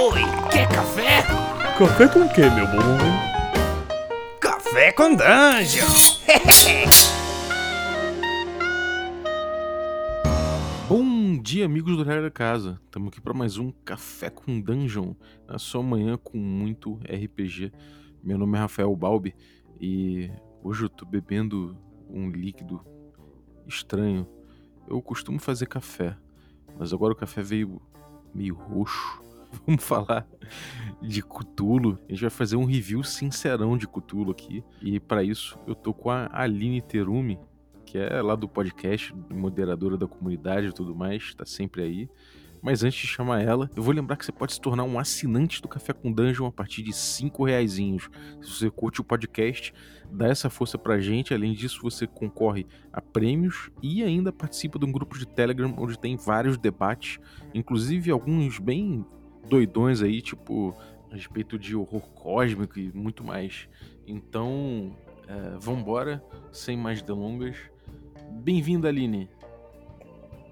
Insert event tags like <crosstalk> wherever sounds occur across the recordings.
Oi, quer café? Café com o que, meu bom? Café com dungeon! <laughs> Bom dia, amigos do Regra da Casa. Estamos aqui para mais um Café com Dungeon, na sua manhã com muito RPG. Meu nome é Rafael Balbi e hoje eu tô bebendo um líquido estranho. Eu costumo fazer café, mas agora o café veio meio roxo. <laughs> Vamos falar de Cutulo. A gente vai fazer um review sincerão de Cutulo aqui. E para isso eu tô com a Aline Terumi, que é lá do podcast, moderadora da comunidade e tudo mais, tá sempre aí. Mas antes de chamar ela, eu vou lembrar que você pode se tornar um assinante do Café com Dungeon a partir de 5 reaisinhos. Se você curte o podcast, dá essa força pra gente. Além disso, você concorre a prêmios e ainda participa de um grupo de Telegram onde tem vários debates, inclusive alguns bem doidões aí, tipo a respeito de horror cósmico e muito mais. Então, é, vambora, sem mais delongas. Bem-vinda, Aline.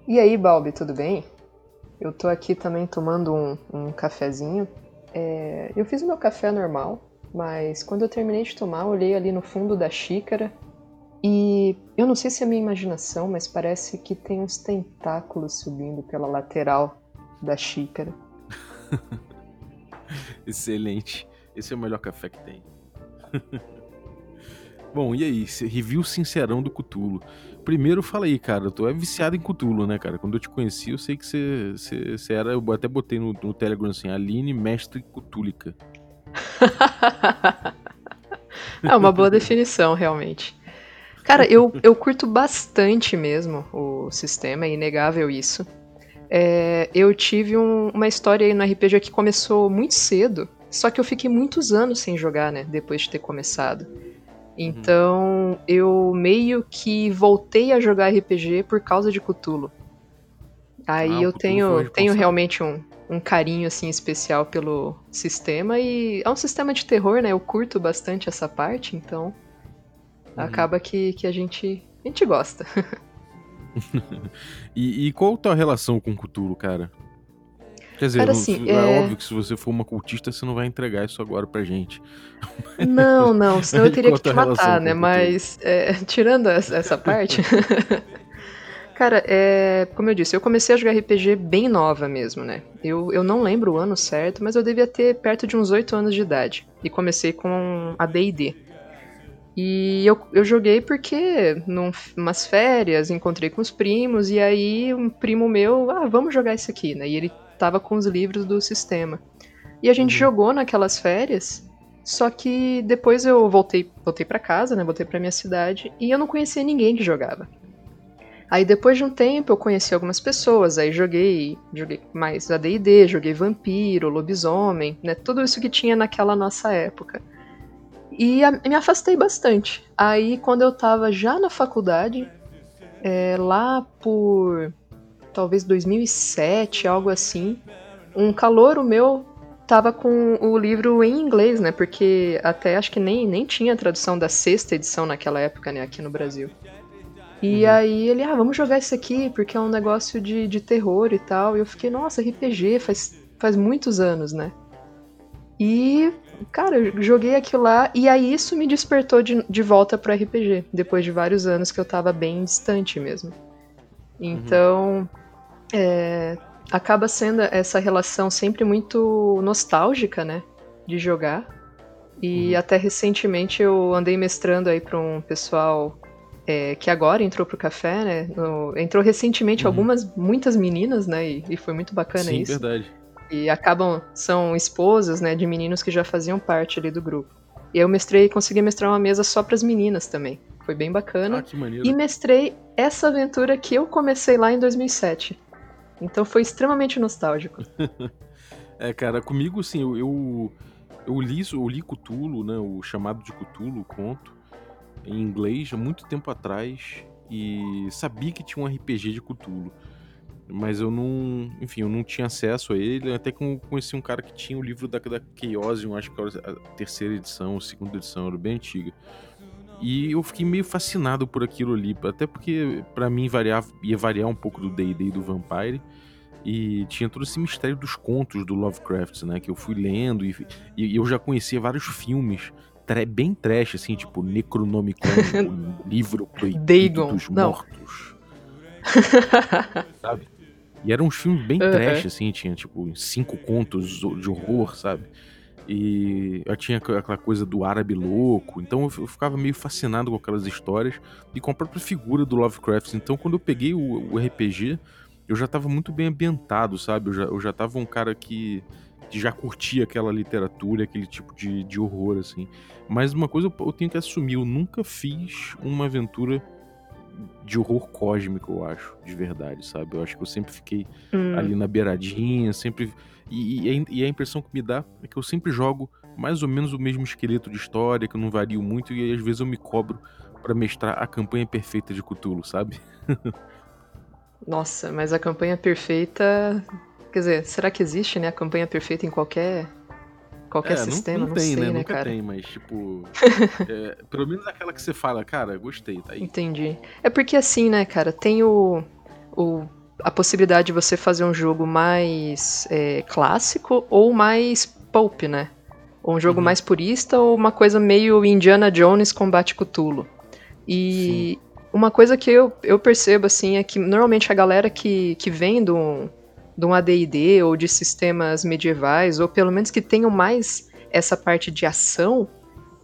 E aí, Balbi, tudo bem? Eu tô aqui também tomando um, um cafezinho. É, eu fiz o meu café normal, mas quando eu terminei de tomar, olhei ali no fundo da xícara e eu não sei se é minha imaginação, mas parece que tem uns tentáculos subindo pela lateral da xícara. <laughs> Excelente. Esse é o melhor café que tem. <laughs> Bom, e aí? Review sincerão do Cutulo. Primeiro, fala aí, cara. Tu é viciado em Cutulo, né, cara? Quando eu te conheci, eu sei que você, era. Eu até botei no, no Telegram assim: Aline, mestre cutúlica. <laughs> é uma boa definição, realmente. Cara, eu, eu curto bastante mesmo o sistema, é inegável isso. É, eu tive um, uma história aí no RPG que começou muito cedo, só que eu fiquei muitos anos sem jogar, né? Depois de ter começado. Então uhum. eu meio que voltei a jogar RPG por causa de Cthulhu. Aí ah, eu tenho, tenho realmente um, um carinho assim especial pelo sistema e é um sistema de terror, né? Eu curto bastante essa parte, então uhum. acaba que, que a gente a gente gosta. <laughs> <laughs> e, e, qual a tua relação com Cthulhu, cara? Quer dizer, Cara, assim, é... é... óbvio que se você for uma cultista, você não vai entregar isso agora pra gente. <laughs> Não, não, senão eu <laughs> teria que te matar, né? Mas, é, tirando essa parte. Cara, é, como eu disse, eu comecei a jogar RPG bem nova mesmo, né? Eu, eu não lembro o ano certo, mas eu devia ter perto de uns 8 anos de idade. E comecei com a D&D. E eu, eu joguei porque, num, umas férias, encontrei com os primos, e aí um primo meu, ah, vamos jogar isso aqui, né? E ele tava com os livros do sistema. E a gente uhum. jogou naquelas férias, só que depois eu voltei, voltei para casa, né? Voltei para minha cidade e eu não conhecia ninguém que jogava. Aí depois de um tempo eu conheci algumas pessoas, aí joguei, joguei mais AD&D, joguei vampiro, lobisomem, né? Tudo isso que tinha naquela nossa época. E a, me afastei bastante. Aí quando eu tava já na faculdade, é, lá por talvez 2007, algo assim, um calouro meu tava com o livro em inglês, né? Porque até acho que nem, nem tinha tradução da sexta edição naquela época, né? Aqui no Brasil. E uhum. aí ele, ah, vamos jogar isso aqui, porque é um negócio de, de terror e tal. E eu fiquei, nossa, RPG, faz, faz muitos anos, né? E, cara, eu joguei aquilo lá, e aí isso me despertou de, de volta pro RPG, depois de vários anos que eu tava bem distante mesmo. Então, uhum é, acaba sendo essa relação sempre muito nostálgica, né? De jogar. E uhum. até recentemente eu andei mestrando aí para um pessoal é, que agora entrou pro café, né? No, entrou recentemente uhum. algumas, muitas meninas, né? E, e foi muito bacana Sim, isso. verdade. E acabam, são esposas, né? De meninos que já faziam parte ali do grupo. E eu mestrei, consegui mestrar uma mesa só para as meninas também. Foi bem bacana. Ah, que maneiro. E mestrei essa aventura que eu comecei lá em 2007. Então foi extremamente nostálgico. <laughs> é, cara, comigo, assim, eu, eu, eu, li, eu li Cthulhu, né, o chamado de Cthulhu, o conto, em inglês, há muito tempo atrás, e sabia que tinha um RPG de Cthulhu. Mas eu não, enfim, eu não tinha acesso a ele, até que conheci um cara que tinha o livro da, da Chaosium, acho que era a terceira edição, a segunda edição, era bem antiga. E eu fiquei meio fascinado por aquilo ali, até porque para mim variava, ia variar um pouco do D&D e do Vampire. E tinha todo esse mistério dos contos do Lovecraft, né? Que eu fui lendo e, e eu já conhecia vários filmes bem trash, assim, tipo Necronomicon, <laughs> livro proibido Dagon. dos mortos. <laughs> sabe? E eram uns filmes bem Uhum. trash, assim, tinha tipo cinco contos de horror, sabe? E eu tinha aqu- aquela coisa do árabe louco, então eu ficava meio fascinado com aquelas histórias e com a própria figura do Lovecraft. Então quando eu peguei o, o RPG, eu já tava muito bem ambientado, sabe? Eu já, eu já tava um cara que, que já curtia aquela literatura, aquele tipo de, de horror, assim. Mas uma coisa eu, eu tenho que assumir, eu nunca fiz uma aventura de horror cósmico, eu acho, de verdade, sabe? Eu acho que eu sempre fiquei Hum, ali na beiradinha, sempre. E, e a- e a impressão que me dá é que eu sempre jogo mais ou menos o mesmo esqueleto de história, que eu não vario muito, e aí, às vezes eu me cobro pra mestrar a campanha perfeita de Cthulhu, sabe? <laughs> Nossa, mas a campanha perfeita. Quer dizer, será que existe, né? A campanha perfeita em qualquer. Qualquer É, não- sistema? não, Não, tem, sei, né? né, Nunca cara? tem, mas tipo. <laughs> é, pelo menos aquela que você fala, cara, gostei, tá aí. Entendi. É porque assim, né, cara, tem o, o- a possibilidade de você fazer um jogo mais é, clássico ou mais pulp, né? Ou um jogo Uhum. mais purista ou uma coisa meio Indiana Jones combate Cthulhu. E uma coisa que eu, eu percebo, assim, é que normalmente a galera que, que vem de um, de um AD&D ou de sistemas medievais, ou pelo menos que tenham mais essa parte de ação,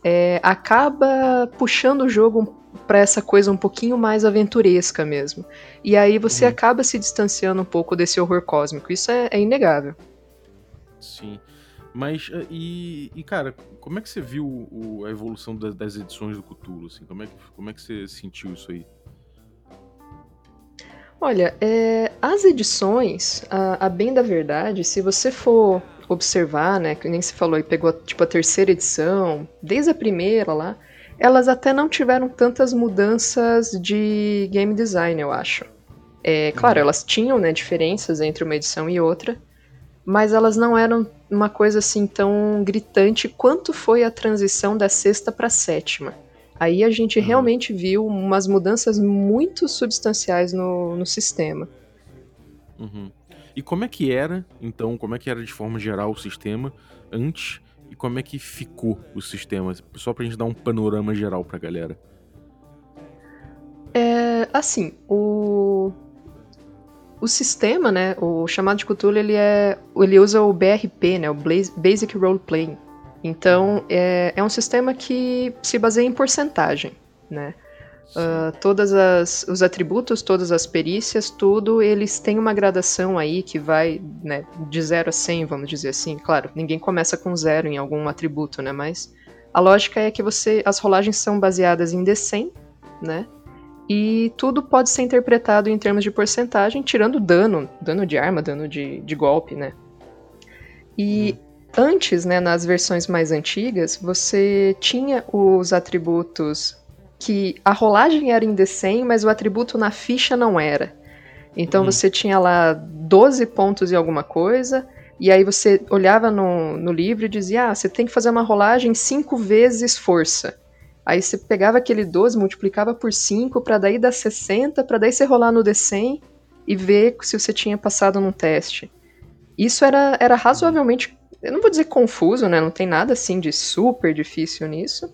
é, acaba puxando o jogo pra essa coisa um pouquinho mais aventuresca mesmo. E aí você Uhum. acaba se distanciando um pouco desse horror cósmico. Isso é, é inegável. Sim. Mas, eh, e, e, cara, como é que você viu o- a evolução das, das edições do Cthulhu, assim? Como é, que, como é que você sentiu isso aí? Olha, é, as edições, a, a bem da verdade, se você for observar, né, que nem se falou e pegou tipo a terceira edição, desde a primeira lá, elas até não tiveram tantas mudanças de game design, eu acho. É, claro, Uhum. elas tinham né, diferenças entre uma edição e outra, mas elas não eram uma coisa assim tão gritante quanto foi a transição da sexta para sétima. Aí a gente Uhum. realmente viu umas mudanças muito substanciais no, no sistema. Uhum. E como é que era, então, como é que era de forma geral o sistema antes e como é que ficou o sistema? Só pra gente dar um panorama geral pra galera. É, assim, o, o sistema, né, o chamado de Cthulhu, ele, é, ele usa o BRP, né, o Basic Role Playing. Então, é, é um sistema que se baseia em porcentagem, né? Ah, todas as, os atributos, todas as perícias, tudo, eles têm uma gradação aí que vai né, de 0 a 100, vamos dizer assim. Claro, ninguém começa com zero em algum atributo, né? Mas a lógica é que você, as rolagens são baseadas em D100, né? E tudo pode ser interpretado em termos de porcentagem, tirando dano, dano de arma, dano de, de golpe, né? E antes, né, nas versões mais antigas, você tinha os atributos que a rolagem era em D100, mas o atributo na ficha não era. Então Uhum. você tinha lá 12 pontos e alguma coisa, e aí você olhava no, no livro e dizia: ah, você tem que fazer uma rolagem 5 vezes força. Aí você pegava aquele 12, multiplicava por 5 para daí dar 60, para daí você rolar no D100 e ver se você tinha passado num teste. Isso era, era razoavelmente, eu não vou dizer confuso, né? Não tem nada assim de super difícil nisso,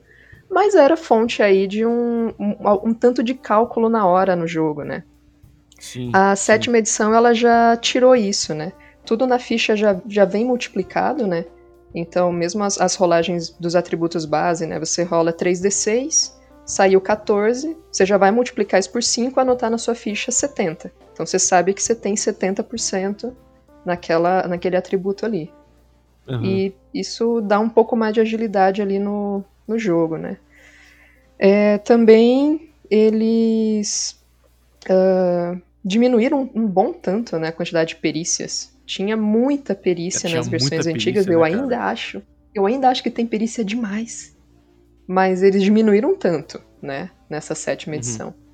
mas era fonte aí de um, um, um tanto de cálculo na hora no jogo, né? Sim. A sim. sétima edição ela já tirou isso, né? Tudo na ficha já, já vem multiplicado, né? Então, mesmo as, as rolagens dos atributos base, né? Você rola 3d6, saiu 14, você já vai multiplicar isso por 5 e anotar na sua ficha 70. Então você sabe que você tem 70% naquela, naquele atributo ali. Aham. E isso dá um pouco mais de agilidade ali no, no jogo, né? É, também eles ah, diminuíram um bom tanto né, a quantidade de perícias. Tinha muita perícia Tinha nas versões muita antigas, perícia, eu né, cara? ainda acho. Eu ainda acho que tem perícia demais. Mas eles diminuíram tanto, né? Nessa sétima Uhum. edição. Sim.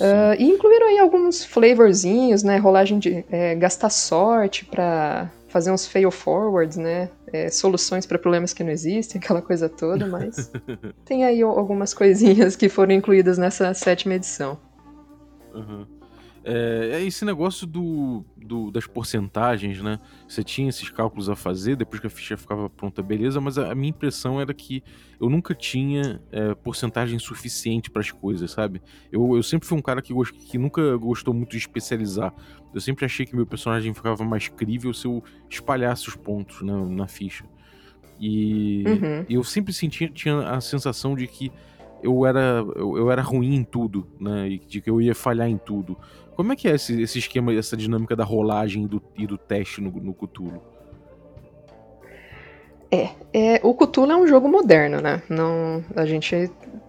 Ah, e incluíram aí alguns flavorzinhos, né? Rolagem de é, gastar sorte pra fazer uns fail forwards, né? É, soluções pra problemas que não existem, <laughs> aquela coisa toda, mas <laughs> tem aí al- algumas coisinhas que foram incluídas nessa sétima edição. Aham. É, é esse negócio do, do, das porcentagens, né? Você tinha esses cálculos a fazer, depois que a ficha ficava pronta, beleza, mas a, a minha impressão era que eu nunca tinha é, porcentagem suficiente para as coisas, sabe? Eu, eu sempre fui um cara que, que nunca gostou muito de especializar. Eu sempre achei que meu personagem ficava mais crível se eu espalhasse os pontos né, na ficha. E uhum. eu sempre sentia tinha a sensação de que eu era, eu, eu, era ruim em tudo, né? E de que eu ia falhar em tudo. Como é que é esse, esse esquema, essa dinâmica da rolagem e do, e do teste no, no Cthulhu? É, é, o Cthulhu é um jogo moderno, né? Não, a gente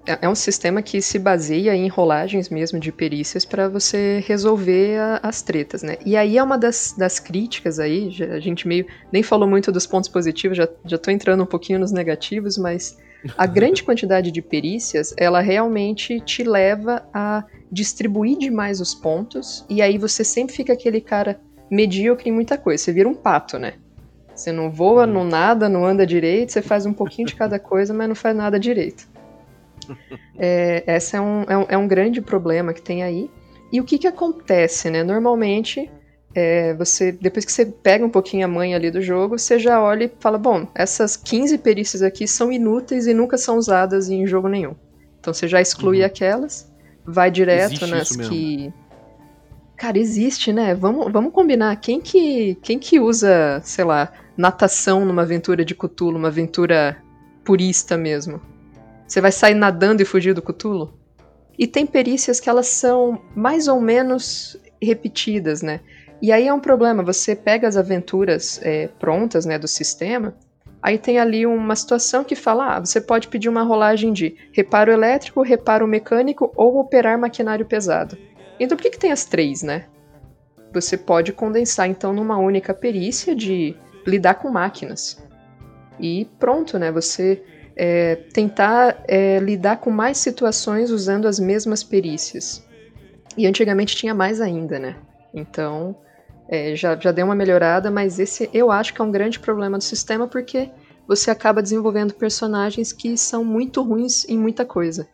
é, é um sistema que se baseia em rolagens mesmo de perícias para você resolver a, as tretas, né? E aí é uma das, das críticas aí, a gente meio nem falou muito dos pontos positivos, já, já tô entrando um pouquinho nos negativos, mas a grande quantidade de perícias, ela realmente te leva a distribuir demais os pontos, e aí você sempre fica aquele cara medíocre em muita coisa. Você vira um pato, né? Você não voa, não nada, não anda direito, você faz um pouquinho de cada coisa, mas não faz nada direito. <laughs> É, esse é um, é, um, é um grande problema que tem aí. E o que, que acontece, né? Normalmente, é, você depois que você pega um pouquinho a manha ali do jogo, você já olha e fala, bom, essas 15 perícias aqui são inúteis e nunca são usadas em jogo nenhum. Então você já exclui uhum. aquelas, vai direto existe nas que Cara, existe, né? Vamos, vamos combinar. Quem que, quem que usa, sei lá, natação numa aventura de Cthulhu, uma aventura purista mesmo? Você vai sair nadando e fugir do Cthulhu? E tem perícias que elas são mais ou menos repetidas, né? E aí é um problema, você pega as aventuras é, prontas né, do sistema, aí tem ali uma situação que fala: ah, você pode pedir uma rolagem de reparo elétrico, reparo mecânico ou operar maquinário pesado. Então por que, que tem as três, né? Você pode condensar então numa única perícia de lidar com máquinas. E pronto, né? Você é, tentar é, lidar com mais situações usando as mesmas perícias. E antigamente tinha mais ainda, né? Então, é, já, já deu uma melhorada, mas esse eu acho que é um grande problema do sistema porque você acaba desenvolvendo personagens que são muito ruins em muita coisa.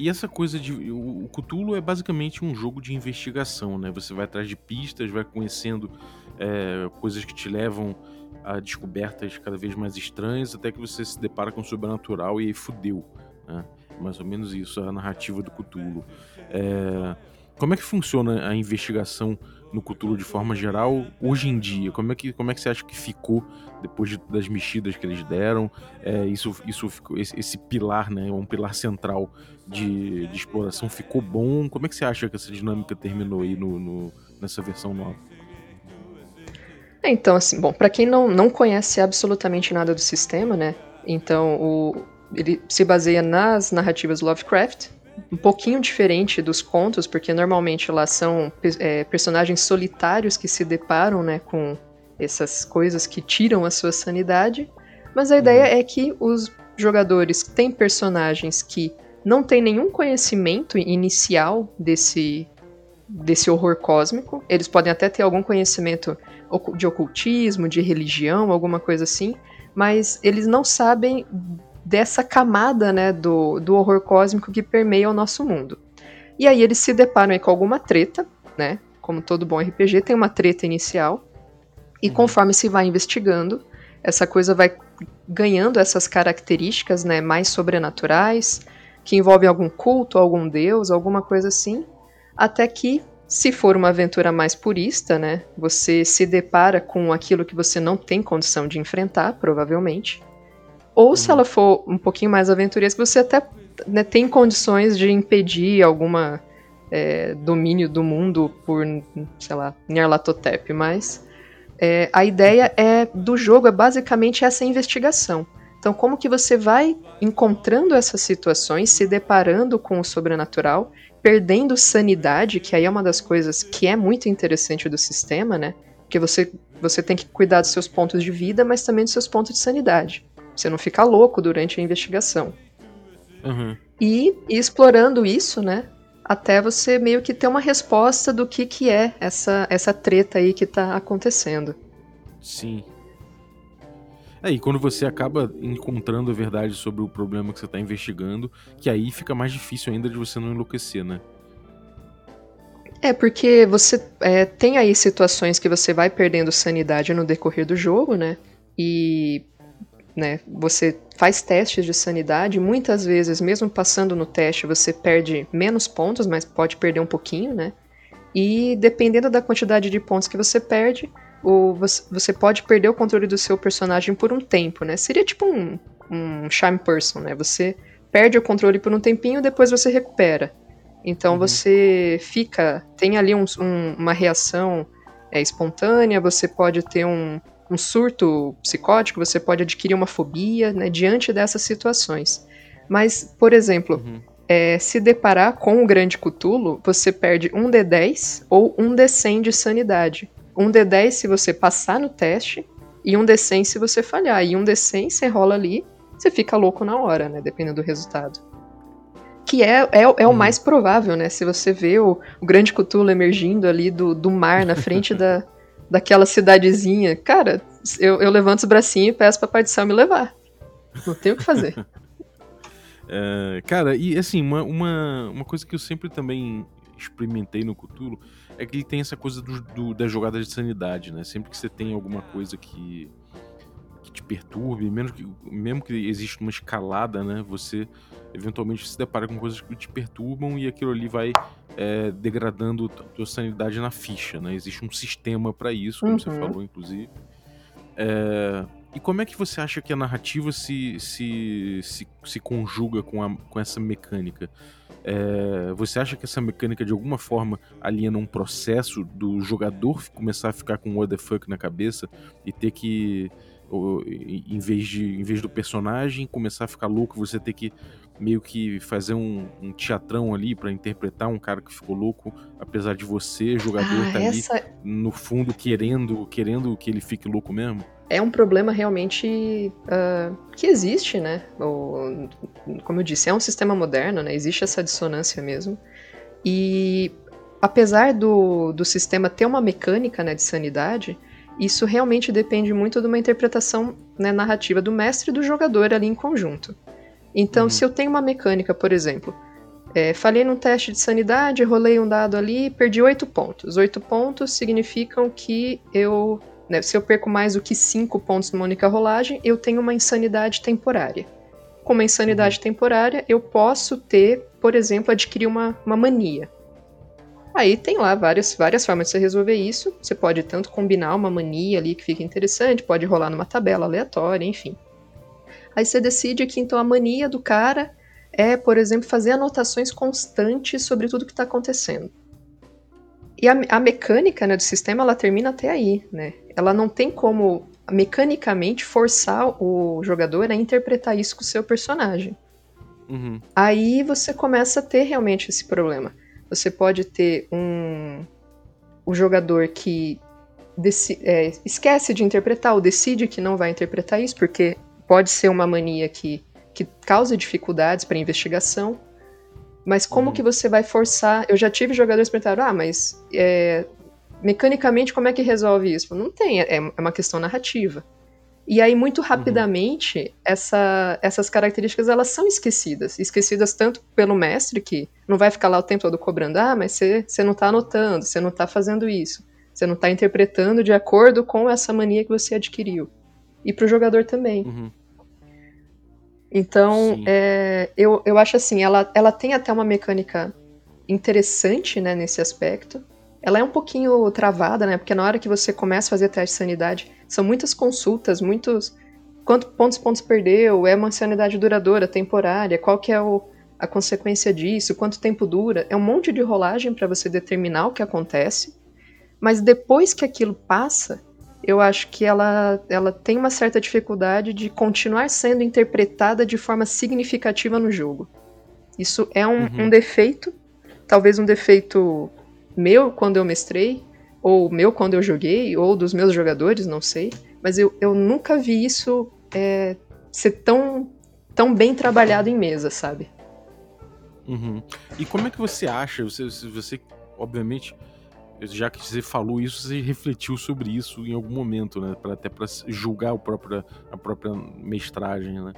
E essa coisa de. O Cthulhu é basicamente um jogo de investigação, né? Você vai atrás de pistas, vai conhecendo é, coisas que te levam a descobertas cada vez mais estranhas, até que você se depara com o sobrenatural e aí fudeu. Né? Mais ou menos isso, a narrativa do Cthulhu. É, como é que funciona a investigação no Cthulhu de forma geral hoje em dia? Como é que, como é que você acha que ficou depois de, das mexidas que eles deram? É, isso, isso ficou, esse, esse, pilar, né, um pilar central de, de, exploração ficou bom? Como é que você acha que essa dinâmica terminou aí no, no nessa versão nova? Então, assim, bom, para quem não, não conhece absolutamente nada do sistema, né? Então, o, ele se baseia nas narrativas Lovecraft, um pouquinho diferente dos contos, porque normalmente lá são é, personagens solitários que se deparam né, com essas coisas que tiram a sua sanidade. Mas a ideia uhum. é que os jogadores têm personagens que não têm nenhum conhecimento inicial desse, desse horror cósmico. Eles podem até ter algum conhecimento de ocultismo, de religião, alguma coisa assim, mas eles não sabem dessa camada né, do, do horror cósmico que permeia o nosso mundo. E aí eles se deparam com alguma treta, né? Como todo bom RPG, tem uma treta inicial. E uhum. conforme se vai investigando, essa coisa vai ganhando essas características né, mais sobrenaturais, que envolvem algum culto, algum deus, alguma coisa assim, até que, se for uma aventura mais purista, né, você se depara com aquilo que você não tem condição de enfrentar, provavelmente, ou se uhum. ela for um pouquinho mais aventuresca, você até né, tem condições de impedir alguma é, domínio do mundo por, sei lá, Nyarlathotep, mas é, a ideia é do jogo é basicamente essa investigação. Então, como que você vai encontrando essas situações, se deparando com o sobrenatural, perdendo sanidade, que aí é uma das coisas que é muito interessante do sistema, né? Porque você, você tem que cuidar dos seus pontos de vida, mas também dos seus pontos de sanidade. Você não fica louco durante a investigação. Uhum. E, e, explorando isso, né? Até você meio que ter uma resposta do que, que é essa, essa treta aí que tá acontecendo. Sim. É, e quando você acaba encontrando a verdade sobre o problema que você está investigando, que aí fica mais difícil ainda de você não enlouquecer, né? É, porque você é, tem aí situações que você vai perdendo sanidade no decorrer do jogo, né? E né, você faz testes de sanidade, muitas vezes, mesmo passando no teste, você perde menos pontos, mas pode perder um pouquinho, né? E dependendo da quantidade de pontos que você perde, o, você pode perder o controle do seu personagem por um tempo, né? Seria tipo um, um Charm Person, né? Você perde o controle por um tempinho, depois você recupera. Então uhum. você fica. Tem ali um, um, uma reação é, espontânea, você pode ter um, um surto psicótico, você pode adquirir uma fobia né, diante dessas situações. Mas, por exemplo, uhum. é, se deparar com o grande Cutulo, você perde um D10 ou um D100 de sanidade. Um D10 se você passar no teste, e um D100 se você falhar. E um D100 você rola ali, você fica louco na hora, né? Dependendo do resultado que é, é, é o hum. mais provável, né? Se você vê o, o grande Cthulhu emergindo ali do, do mar na frente <laughs> da, daquela cidadezinha, cara, eu, eu levanto os bracinhos e peço pra Pai do Céu me levar. Não tem o que fazer. <laughs> é, cara, e assim, uma, uma, uma coisa que eu sempre também experimentei no Cthulhu é que ele tem essa coisa do, do, das jogadas de sanidade, né? Sempre que você tem alguma coisa que, que te perturbe, mesmo que, mesmo que exista uma escalada, né? Você eventualmente se depara com coisas que te perturbam e aquilo ali vai é, degradando a tua sanidade na ficha, né? Existe um sistema para isso, como uhum. você falou, inclusive. É, e como é que você acha que a narrativa se, se, se, se conjuga com, a, com essa mecânica? É, você acha que essa mecânica de alguma forma aliena um processo do jogador começar a ficar com what the fuck na cabeça e ter que em vez de em vez do personagem começar a ficar louco, você ter que meio que fazer um, um teatrão ali para interpretar um cara que ficou louco, apesar de você, jogador, ah, tá essa... ali no fundo querendo, querendo que ele fique louco mesmo? É um problema realmente uh, que existe, né? O, como eu disse, é um sistema moderno, né? Existe essa dissonância mesmo. E apesar do, do sistema ter uma mecânica né, de sanidade, isso realmente depende muito de uma interpretação né, narrativa do mestre e do jogador ali em conjunto. Então, uhum. se eu tenho uma mecânica, por exemplo, é, falhei num teste de sanidade, rolei um dado ali, perdi oito pontos. Oito pontos significam que eu. Né, se eu perco mais do que cinco pontos numa única rolagem, eu tenho uma insanidade temporária. Com uma insanidade uhum. temporária, eu posso ter, por exemplo, adquirir uma, uma mania. Aí tem lá várias, várias formas de você resolver isso. Você pode tanto combinar uma mania ali que fica interessante, pode rolar numa tabela aleatória, enfim. Aí você decide que então a mania do cara é, por exemplo, fazer anotações constantes sobre tudo que está acontecendo. E a, a mecânica né, do sistema ela termina até aí, né? Ela não tem como mecanicamente forçar o jogador a interpretar isso com o seu personagem. Uhum. Aí você começa a ter realmente esse problema. Você pode ter um o jogador que é, esquece de interpretar ou decide que não vai interpretar isso porque pode ser uma mania que, que causa dificuldades para investigação, mas como uhum. que você vai forçar? Eu já tive jogadores que perguntaram, ah, mas é, mecanicamente como é que resolve isso? Não tem, é, é uma questão narrativa. E aí, muito uhum. rapidamente, uhum. essa, essas características elas são esquecidas. Esquecidas tanto pelo mestre, que não vai ficar lá o tempo todo cobrando, ah, mas você, você não está anotando, você não está fazendo isso, você não está interpretando de acordo com essa mania que você adquiriu. E para o jogador também. Uhum. Então, é, eu, eu acho assim, ela, ela tem até uma mecânica interessante, né, nesse aspecto. Ela é um pouquinho travada, né, porque na hora que você começa a fazer teste de sanidade, são muitas consultas, muitos... Quanto pontos pontos perdeu? É uma sanidade duradoura, temporária? Qual que é o, a consequência disso? Quanto tempo dura? É um monte de rolagem para você determinar o que acontece. Mas depois que aquilo passa, eu acho que ela, ela tem uma certa dificuldade de continuar sendo interpretada de forma significativa no jogo. Isso é um, uhum. um defeito, talvez um defeito meu quando eu mestrei, ou meu quando eu joguei, ou dos meus jogadores, não sei. Mas eu, eu nunca vi isso é, ser tão, tão bem trabalhado em mesa, sabe? Uhum. E como é que você acha? Você, você obviamente já que você falou isso, você refletiu sobre isso em algum momento, né? Pra, até para julgar o próprio, a própria mestragem, né?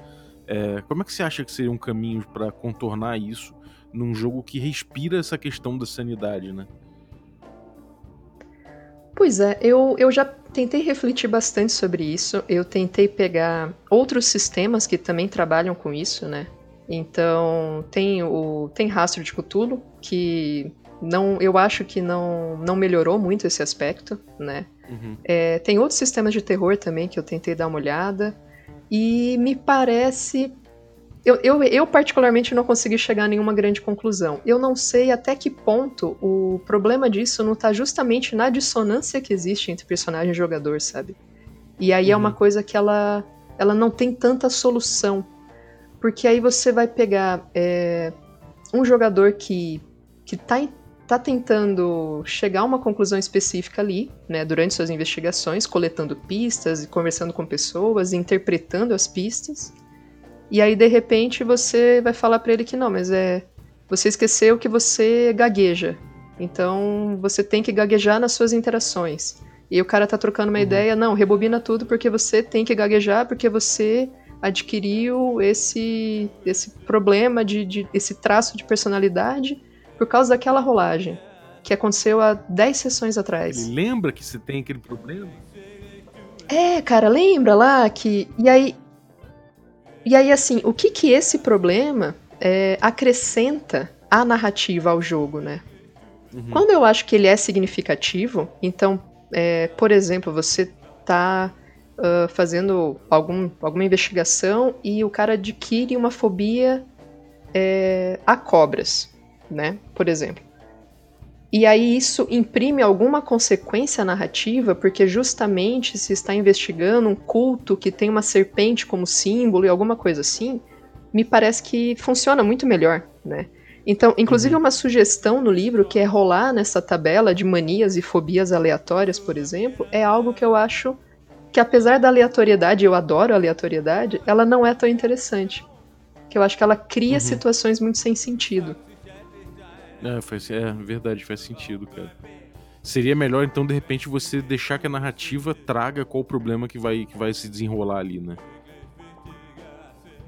É, como é que você acha que seria um caminho para contornar isso num jogo que respira essa questão da sanidade, né? Pois é, eu, eu já tentei refletir bastante sobre isso. Eu tentei pegar outros sistemas que também trabalham com isso, né? Então, tem o tem Rastro de Cthulhu, que não, eu acho que não, não melhorou muito esse aspecto, né? Uhum. É, tem outros sistemas de terror também que eu tentei dar uma olhada. E me parece eu, eu, eu, particularmente não consegui chegar a nenhuma grande conclusão. Eu não sei até que ponto o problema disso não está justamente na dissonância que existe entre personagem e jogador, sabe? E aí uhum. é uma uhum. coisa que ela, ela não tem tanta solução. Porque aí você vai pegar é, um jogador que, que tá, tá tentando chegar a uma conclusão específica ali, né, durante suas investigações, coletando pistas e conversando com pessoas, interpretando as pistas. E aí, de repente, você vai falar para ele que não, mas é. Você esqueceu que você gagueja. Então, você tem que gaguejar nas suas interações. E o cara tá trocando uma uhum. ideia, não, rebobina tudo porque você tem que gaguejar, porque você adquiriu esse, esse problema, de, de, esse traço de personalidade por causa daquela rolagem que aconteceu há 10 sessões atrás. Ele lembra que você tem aquele problema? É, cara, lembra lá que. E aí, e aí, assim, o que que esse problema é, acrescenta à narrativa ao jogo, né? Uhum. Quando eu acho que ele é significativo, então, é, por exemplo, você tá uh, fazendo algum, alguma investigação e o cara adquire uma fobia é, a cobras, né? Por exemplo. E aí isso imprime alguma consequência narrativa, porque justamente se está investigando um culto que tem uma serpente como símbolo e alguma coisa assim, me parece que funciona muito melhor, né? Então, inclusive uhum. uma sugestão no livro que é rolar nessa tabela de manias e fobias aleatórias, por exemplo, é algo que eu acho que apesar da aleatoriedade, eu adoro a aleatoriedade, ela não é tão interessante. Que eu acho que ela cria uhum. situações muito sem sentido. É, faz, é verdade, faz sentido, cara. Seria melhor, então, de repente, você deixar que a narrativa traga qual o problema que vai, que vai se desenrolar ali, né?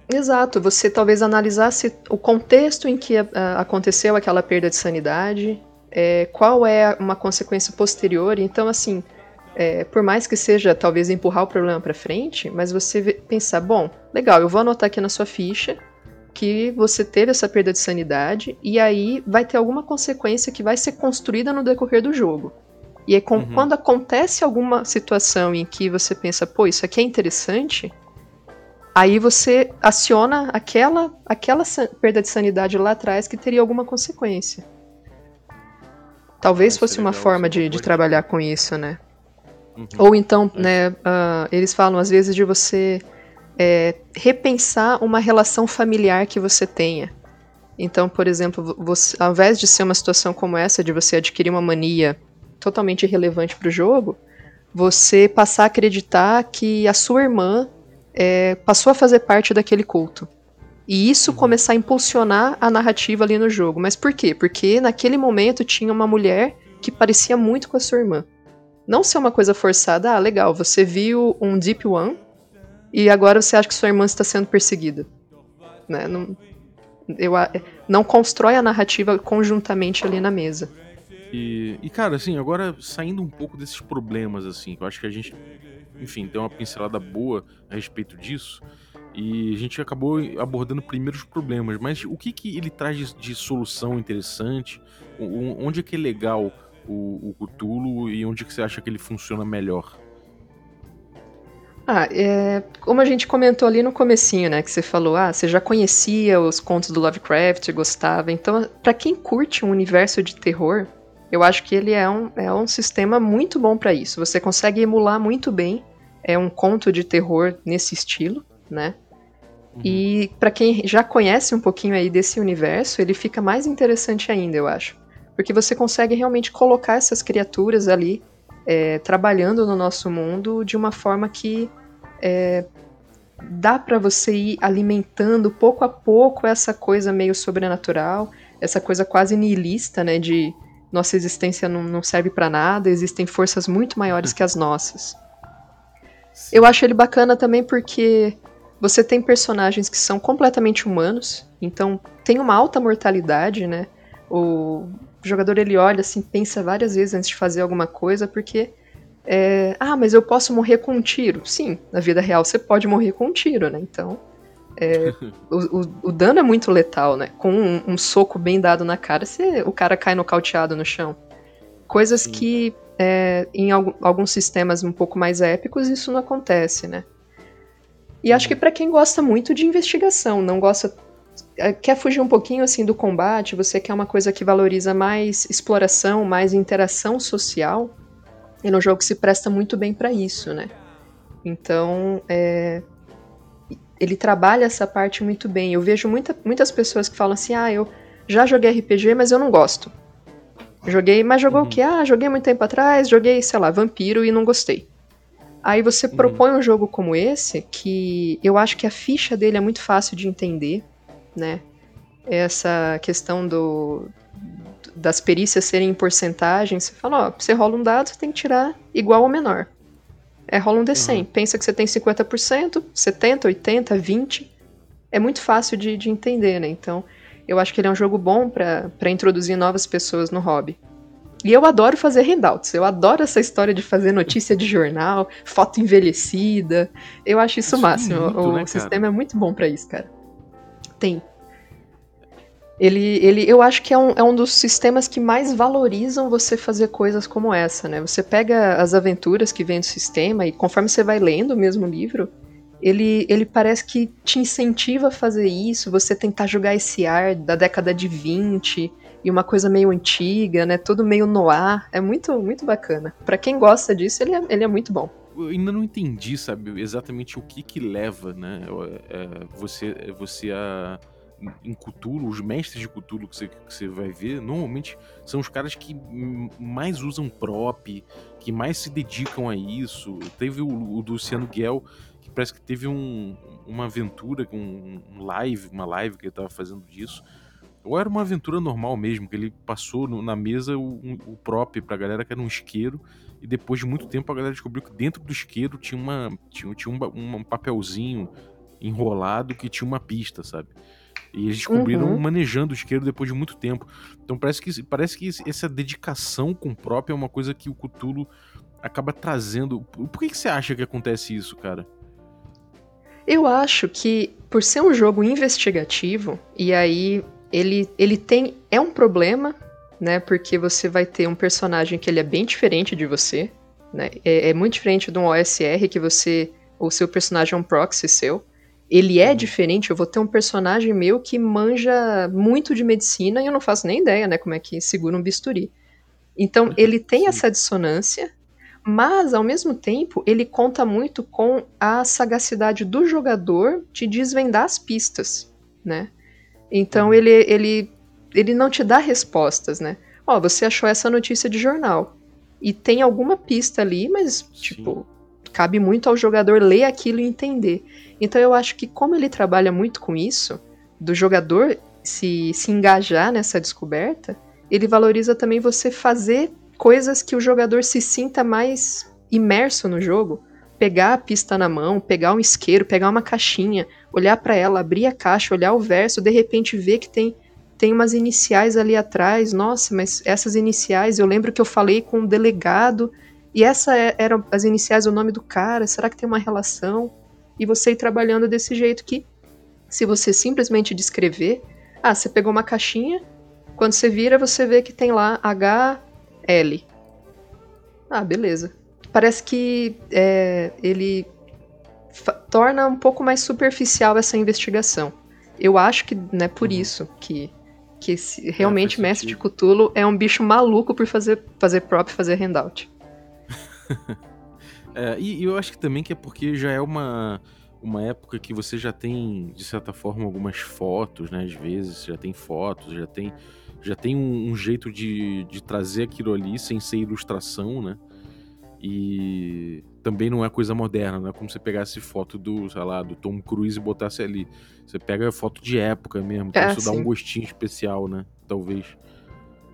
Exato, você talvez analisasse o contexto em que uh, aconteceu aquela perda de sanidade, é, qual é uma consequência posterior. Então, assim, é, por mais que seja talvez empurrar o problema para frente, mas você pensar, bom, legal, eu vou anotar aqui na sua ficha que você teve essa perda de sanidade e aí vai ter alguma consequência que vai ser construída no decorrer do jogo. E aí, com, uhum. quando acontece alguma situação em que você pensa, pô, isso aqui é interessante, aí você aciona aquela, aquela perda de sanidade lá atrás que teria alguma consequência. Talvez fosse uma forma de, de trabalhar com isso, né? Uhum. Ou então, é. né, uh, eles falam às vezes de você é, repensar uma relação familiar que você tenha. Então, por exemplo, você, ao invés de ser uma situação como essa, de você adquirir uma mania totalmente irrelevante para o jogo, você passar a acreditar que a sua irmã é, passou a fazer parte daquele culto. E isso uhum. começar a impulsionar a narrativa ali no jogo. Mas por quê? Porque naquele momento tinha uma mulher que parecia muito com a sua irmã. Não ser uma coisa forçada, ah, legal, você viu um Deep One, e agora você acha que sua irmã está sendo perseguida. Né? Não, eu, não constrói a narrativa conjuntamente ali na mesa. E, e, cara, assim, agora saindo um pouco desses problemas, assim, eu acho que a gente, enfim, deu uma pincelada boa a respeito disso. E a gente acabou abordando primeiro os problemas, mas o que, que ele traz de, de solução interessante? Onde é que é legal o, o Cthulhu e onde é que você acha que ele funciona melhor? Ah, é, como a gente comentou ali no comecinho, né, que você falou, ah, você já conhecia os contos do Lovecraft, gostava. Então, para quem curte um universo de terror, eu acho que ele é um, é um sistema muito bom para isso. Você consegue emular muito bem é um conto de terror nesse estilo, né? Uhum. E para quem já conhece um pouquinho aí desse universo, ele fica mais interessante ainda, eu acho. Porque você consegue realmente colocar essas criaturas ali é, trabalhando no nosso mundo de uma forma que é, dá para você ir alimentando pouco a pouco essa coisa meio sobrenatural, essa coisa quase nihilista, né, de nossa existência não, não serve para nada, existem forças muito maiores que as nossas. Eu acho ele bacana também porque você tem personagens que são completamente humanos, então tem uma alta mortalidade, né? O, o jogador ele olha assim, pensa várias vezes antes de fazer alguma coisa, porque É, ah, mas eu posso morrer com um tiro. Sim, na vida real você pode morrer com um tiro, né? Então, é, <laughs> o, o, o, dano é muito letal, né? Com um, um, soco bem dado na cara, você, o cara cai nocauteado no chão. Coisas Sim. que é, em alguns sistemas um pouco mais épicos isso não acontece, né? E acho que para quem gosta muito de investigação, não gosta quer fugir um pouquinho assim do combate, você quer uma coisa que valoriza mais exploração, mais interação social, ele é um jogo que se presta muito bem para isso, né? Então, é, ele trabalha essa parte muito bem. Eu vejo muita, muitas pessoas que falam assim: ah, eu já joguei RPG, mas eu não gosto. Joguei, mas jogou uhum. o quê? Ah, joguei muito tempo atrás, joguei, sei lá, Vampiro e não gostei. Aí você uhum. propõe um jogo como esse, que eu acho que a ficha dele é muito fácil de entender, né? Essa questão do, das perícias serem em porcentagem, você fala, ó, você rola um dado, você tem que tirar igual ou menor. É, rola um D100. Uhum. Pensa que você tem 50%, 70%, 80%, 20%. É muito fácil de, de entender, né? Então, eu acho que ele é um jogo bom para introduzir novas pessoas no hobby. E eu adoro fazer handouts. Eu adoro essa história de fazer notícia de jornal, foto envelhecida. Eu acho isso, isso o máximo. Muito, o né, sistema é muito bom para isso, cara. Tem ele, ele, eu acho que é um, é um dos sistemas que mais valorizam você fazer coisas como essa, né? Você pega as aventuras que vem do sistema e conforme você vai lendo o mesmo livro, ele, ele parece que te incentiva a fazer isso, você tentar jogar esse ar da década de 20 e uma coisa meio antiga, né? Todo meio noir. É muito, muito bacana. Para quem gosta disso, ele é, ele é muito bom. Eu ainda não entendi, sabe, exatamente o que que leva, né? É, você, você a em Cthulhu, os mestres de Cthulhu que você, que você vai ver, normalmente são os caras que mais usam prop, que mais se dedicam a isso. Teve o, o Luciano Guel, que parece que teve um, uma aventura, um, um live, uma live que ele estava fazendo disso. Ou era uma aventura normal mesmo, que ele passou no, na mesa o, um, o prop pra galera que era um isqueiro, e depois de muito tempo a galera descobriu que dentro do isqueiro tinha, uma, tinha, tinha um, um papelzinho enrolado que tinha uma pista, sabe? E eles descobriram uhum. manejando o isqueiro depois de muito tempo. Então parece que, parece que essa dedicação com o próprio é uma coisa que o Cthulhu acaba trazendo. Por que, que você acha que acontece isso, cara? Eu acho que por ser um jogo investigativo, e aí ele, ele tem. É um problema, né? Porque você vai ter um personagem que ele é bem diferente de você. Né? É, é muito diferente de um OSR que você. O seu personagem é um proxy seu ele é uhum. diferente, eu vou ter um personagem meu que manja muito de medicina e eu não faço nem ideia, né, como é que segura um bisturi. Então, uhum. <laughs> ele tem essa dissonância, mas ao mesmo tempo, ele conta muito com a sagacidade do jogador de desvendar as pistas, né? Então, uhum. ele, ele, ele não te dá respostas, né? Ó, oh, você achou essa notícia de jornal. E tem alguma pista ali, mas, Sim. tipo, cabe muito ao jogador ler aquilo e entender. Então eu acho que como ele trabalha muito com isso, do jogador se, se engajar nessa descoberta, ele valoriza também você fazer coisas que o jogador se sinta mais imerso no jogo. Pegar a pista na mão, pegar um isqueiro, pegar uma caixinha, olhar para ela, abrir a caixa, olhar o verso, de repente ver que tem tem umas iniciais ali atrás. Nossa, mas essas iniciais, eu lembro que eu falei com um delegado e essa é, eram as iniciais, o nome do cara, será que tem uma relação? E você ir trabalhando desse jeito que, se você simplesmente descrever, ah, você pegou uma caixinha, quando você vira, você vê que tem lá HL. Ah, beleza. Parece que é, ele torna um pouco mais superficial essa investigação. Eu acho que não é por uhum. isso que, que realmente é, Mestre de Cthulhu é um bicho maluco por fazer, fazer prop e fazer handout. <laughs> é, e, e, eu acho que também que é porque já é uma, uma época que você já tem, de certa forma, algumas fotos, né? Às vezes, já tem fotos, já tem, já tem um, um jeito de, de trazer aquilo ali sem ser ilustração, né? E também não é coisa moderna, não é como você pegasse foto do, sei lá, do Tom Cruise e botasse ali. Você pega foto de época mesmo, é, isso sim. dá um gostinho especial, né? Talvez.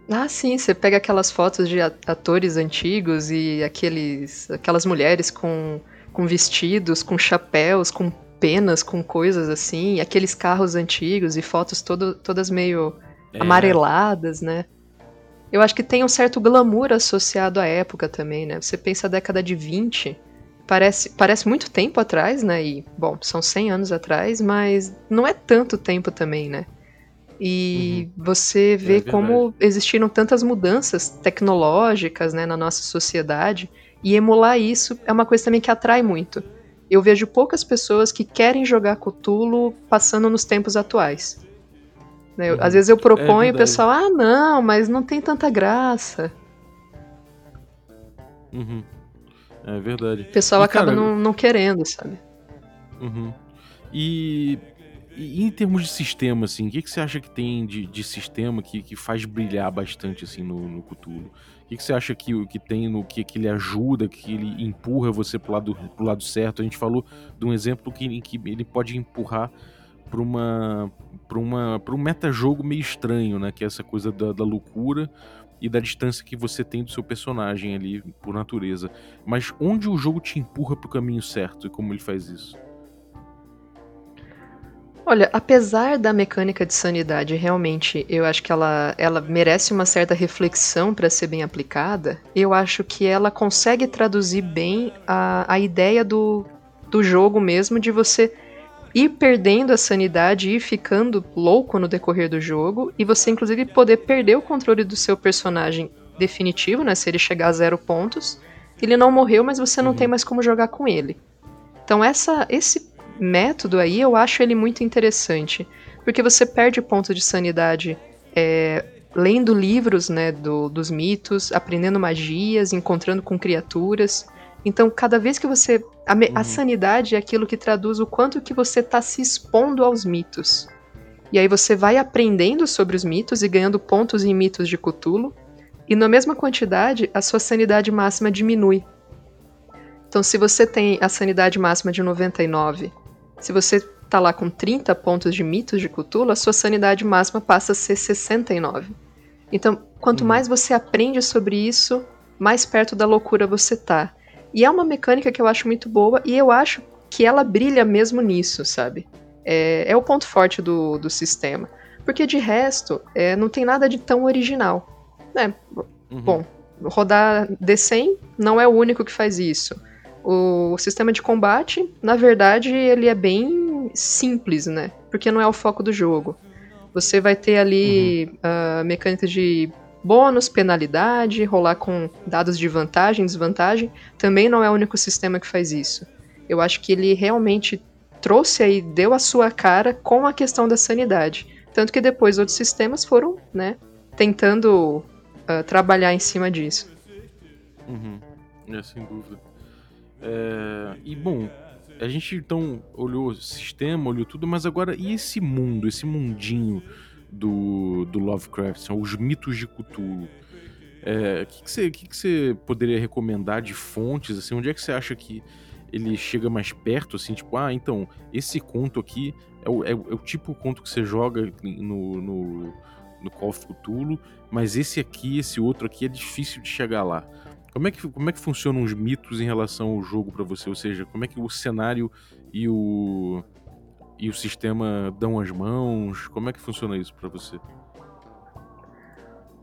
Ah, sim, você pega aquelas fotos de atores antigos e aqueles, aquelas mulheres com, com vestidos, com chapéus, com penas, com coisas assim, e aqueles carros antigos e fotos todo, todas meio é. amareladas, né? Eu acho que tem um certo glamour associado à época também, né? Você pensa a década de 20, parece, parece muito tempo atrás, né? E, bom, são 100 anos atrás, mas não é tanto tempo também, né? E uhum. você vê é como existiram tantas mudanças tecnológicas né, na nossa sociedade, e emular isso é uma coisa também que atrai muito. Eu vejo poucas pessoas que querem jogar Cthulhu passando nos tempos atuais. Né? Uhum. Às vezes eu proponho e é o pessoal, ah, não, mas não tem tanta graça. Uhum. É verdade. O pessoal e, acaba cara, não, não querendo, sabe? Uhum. E e em termos de sistema, assim, o que, que você acha que tem de, de sistema que, que faz brilhar bastante, assim, no, no Cthulhu? O que, que você acha que, que tem no que, que ele ajuda, que ele empurra você pro lado, pro lado certo? A gente falou de um exemplo que, em que ele pode empurrar para uma para uma para um metajogo meio estranho, né, que é essa coisa da, da loucura e da distância que você tem do seu personagem ali por natureza. Mas onde o jogo te empurra para o caminho certo e como ele faz isso? Olha, apesar da mecânica de sanidade realmente, eu acho que ela, ela merece uma certa reflexão para ser bem aplicada, eu acho que ela consegue traduzir bem a, a ideia do, do jogo mesmo, de você ir perdendo a sanidade e ir ficando louco no decorrer do jogo, e você inclusive poder perder o controle do seu personagem definitivo, né? Se ele chegar a zero pontos, ele não morreu, mas você não uhum. tem mais como jogar com ele. Então essa, esse método aí, eu acho ele muito interessante. Porque você perde ponto de sanidade é, lendo livros né, do, dos mitos, aprendendo magias, encontrando com criaturas. Então, cada vez que você. A, uhum. a sanidade é aquilo que traduz o quanto que você está se expondo aos mitos. E aí você vai aprendendo sobre os mitos e ganhando pontos em mitos de Cthulhu. E na mesma quantidade, a sua sanidade máxima diminui. Então, se você tem a sanidade máxima de 99 se você tá lá com 30 pontos de mitos de Cthulhu, a sua sanidade máxima passa a ser 69. Então, quanto hum. mais você aprende sobre isso, mais perto da loucura você tá. E é uma mecânica que eu acho muito boa e eu acho que ela brilha mesmo nisso, sabe? É, é o ponto forte do, do sistema. Porque de resto, é, não tem nada de tão original. É, uhum. Bom, rodar D100 não é o único que faz isso. O sistema de combate, na verdade, ele é bem simples, né? Porque não é o foco do jogo. Você vai ter ali uhum. uh, mecânicas de bônus, penalidade, rolar com dados de vantagem, desvantagem. Também não é o único sistema que faz isso. Eu acho que ele realmente trouxe aí, deu a sua cara com a questão da sanidade. Tanto que depois outros sistemas foram, né, tentando uh, trabalhar em cima disso. Uhum. É, sem dúvida. É, e bom, a gente então olhou o sistema, olhou tudo, mas agora e esse mundo, esse mundinho do, do Lovecraft, são os mitos de Cthulhu? É, o que, que, você, que, que você poderia recomendar de fontes? Assim, onde é que você acha que ele chega mais perto? Assim, tipo, ah, então, esse conto aqui é o, é, é o tipo conto que você joga no, no, no Call of Cthulhu, mas esse aqui, esse outro aqui é difícil de chegar lá. Como é que, como é que funcionam os mitos em relação ao jogo para você? Ou seja, como é que o cenário e o e o sistema dão as mãos? Como é que funciona isso para você?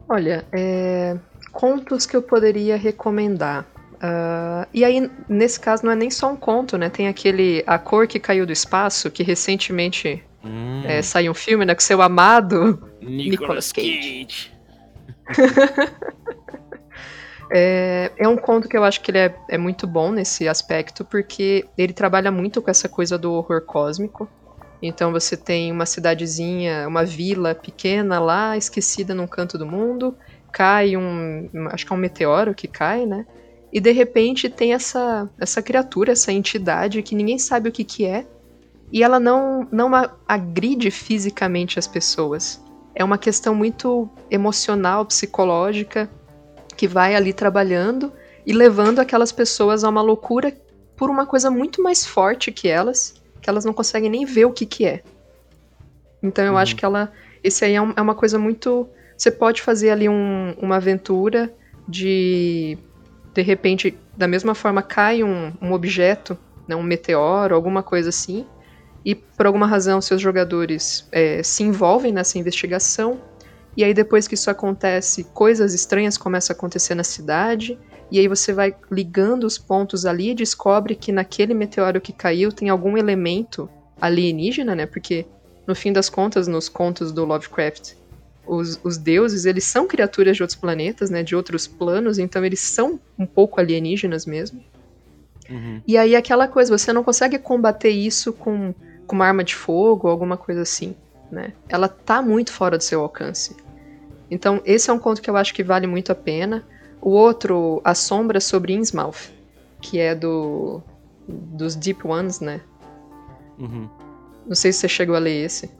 Olha, é... contos que eu poderia recomendar. Uh, e aí, nesse caso, não é nem só um conto, né? Tem aquele A Cor que Caiu do Espaço, que recentemente hum. é, saiu um filme, né? Com seu amado Nicolas, Nicolas Cage. <laughs> É, é, um conto que eu acho que ele é, é, muito bom nesse aspecto, porque ele trabalha muito com essa coisa do horror cósmico. Então você tem uma cidadezinha, uma vila pequena lá, esquecida num canto do mundo, cai um. Acho que é um meteoro que cai, né? E de repente tem essa, essa criatura, essa entidade que ninguém sabe o que, que é, e ela não, não agride fisicamente as pessoas. É uma questão muito emocional, psicológica, que vai ali trabalhando e levando aquelas pessoas a uma loucura por uma coisa muito mais forte que elas, que elas não conseguem nem ver o que que é. Então eu uhum. acho que ela, esse aí é, um, é, uma coisa muito, você pode fazer ali um, uma aventura de, de repente, da mesma forma cai um, um objeto, né, um meteoro, alguma coisa assim, e por alguma razão seus jogadores é, se envolvem nessa investigação E aí depois que isso acontece, coisas estranhas começam a acontecer na cidade. E aí você vai ligando os pontos ali e descobre que naquele meteoro que caiu tem algum elemento alienígena, né? Porque no fim das contas, nos contos do Lovecraft, os, os, deuses, eles são criaturas de outros planetas, né, de outros planos, então eles são um pouco alienígenas mesmo. Uhum. E aí aquela coisa, você não consegue combater isso com, com uma arma de fogo ou alguma coisa assim, né? Ela tá muito fora do seu alcance. Então esse é um conto que eu acho que vale muito a pena. O outro, A Sombra sobre Innsmouth, que é do dos Deep Ones, né? Uhum. Não sei se você chegou a ler esse.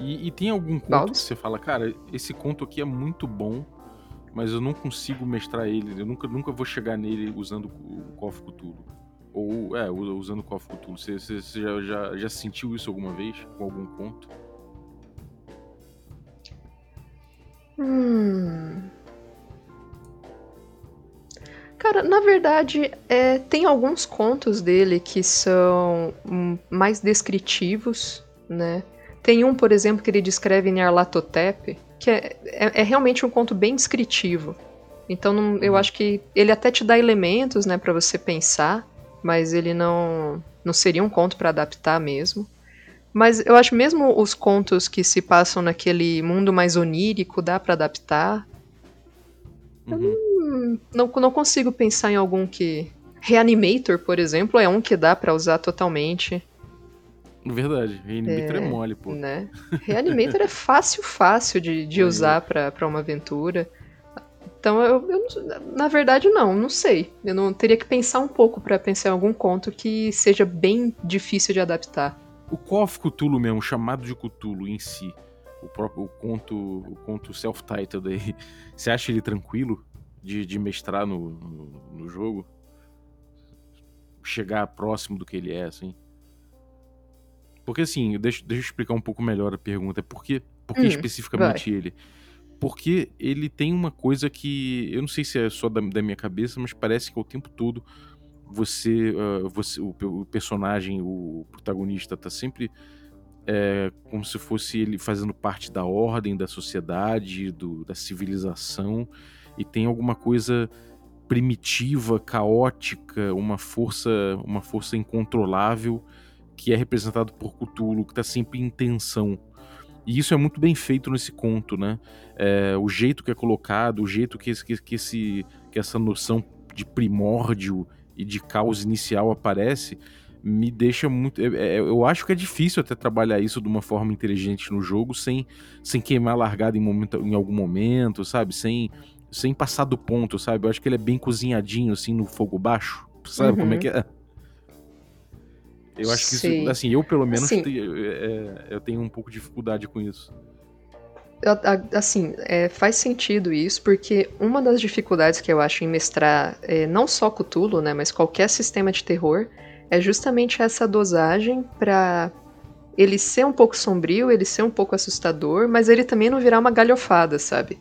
E, e tem algum conto que você fala, cara, esse conto aqui é muito bom, mas eu não consigo mestrar ele, eu nunca, nunca vou chegar nele usando o Cofre Cthulhu. Ou, é, usando o Cofre Cthulhu. Você, você, você já, já, já sentiu isso alguma vez com algum conto? Hum. Cara, na verdade, é, tem alguns contos dele que são hum, mais descritivos, né? Tem um, por exemplo, que ele descreve em Arlatotep, que é, é, é realmente um conto bem descritivo. Então não, eu uhum. acho que ele até te dá elementos, né, para você pensar, mas ele não não seria um conto para adaptar mesmo. Mas eu acho mesmo os contos que se passam naquele mundo mais onírico dá para adaptar. Uhum. Não, não, consigo pensar em algum que Reanimator, por exemplo, é um que dá para usar totalmente. Verdade, Reanimator é, é mole, pô. Né? Reanimator é fácil, fácil de, de usar pra, pra uma aventura. Então, eu, eu, na verdade, não, não sei. Eu não teria que pensar um pouco para pensar em algum conto que seja bem difícil de adaptar. O KOF Cthulhu mesmo, chamado de Cthulhu em si, o próprio o conto, o conto self-titled aí, <laughs> você acha ele tranquilo de, de mestrar no, no, no jogo? Chegar próximo do que ele é, assim? Porque assim, deixa, deixa eu explicar um pouco melhor a pergunta. Por que, por que hum, especificamente vai. ele? Porque ele tem uma coisa que. Eu não sei se é só da, da minha cabeça, mas parece que ao tempo todo você. Uh, você o, o, personagem, o protagonista, tá sempre. É, como se fosse ele fazendo parte da ordem, da sociedade, do, da civilização, e tem alguma coisa primitiva, caótica, uma força, uma força incontrolável que é representado por Cthulhu, que está sempre em tensão. E isso é muito bem feito nesse conto, né? É, o jeito que é colocado, o jeito que, que, que, esse, que essa noção de primórdio e de caos inicial aparece, me deixa muito. É, é, eu acho que é difícil até trabalhar isso de uma forma inteligente no jogo, sem, sem queimar largada em, momento, em algum momento, sabe? Sem, sem passar do ponto, sabe? Eu acho que ele é bem cozinhadinho, assim, no fogo baixo. Sabe uhum. como é que é? Eu acho que isso, assim, eu pelo menos assim, tenho, é, eu tenho um pouco de dificuldade com isso. Assim, é, faz sentido isso, porque uma das dificuldades que eu acho em mestrar é, não só Cthulhu, né, mas qualquer sistema de terror, é justamente essa dosagem para ele ser um pouco sombrio, ele ser um pouco assustador, mas ele também não virar uma galhofada, sabe?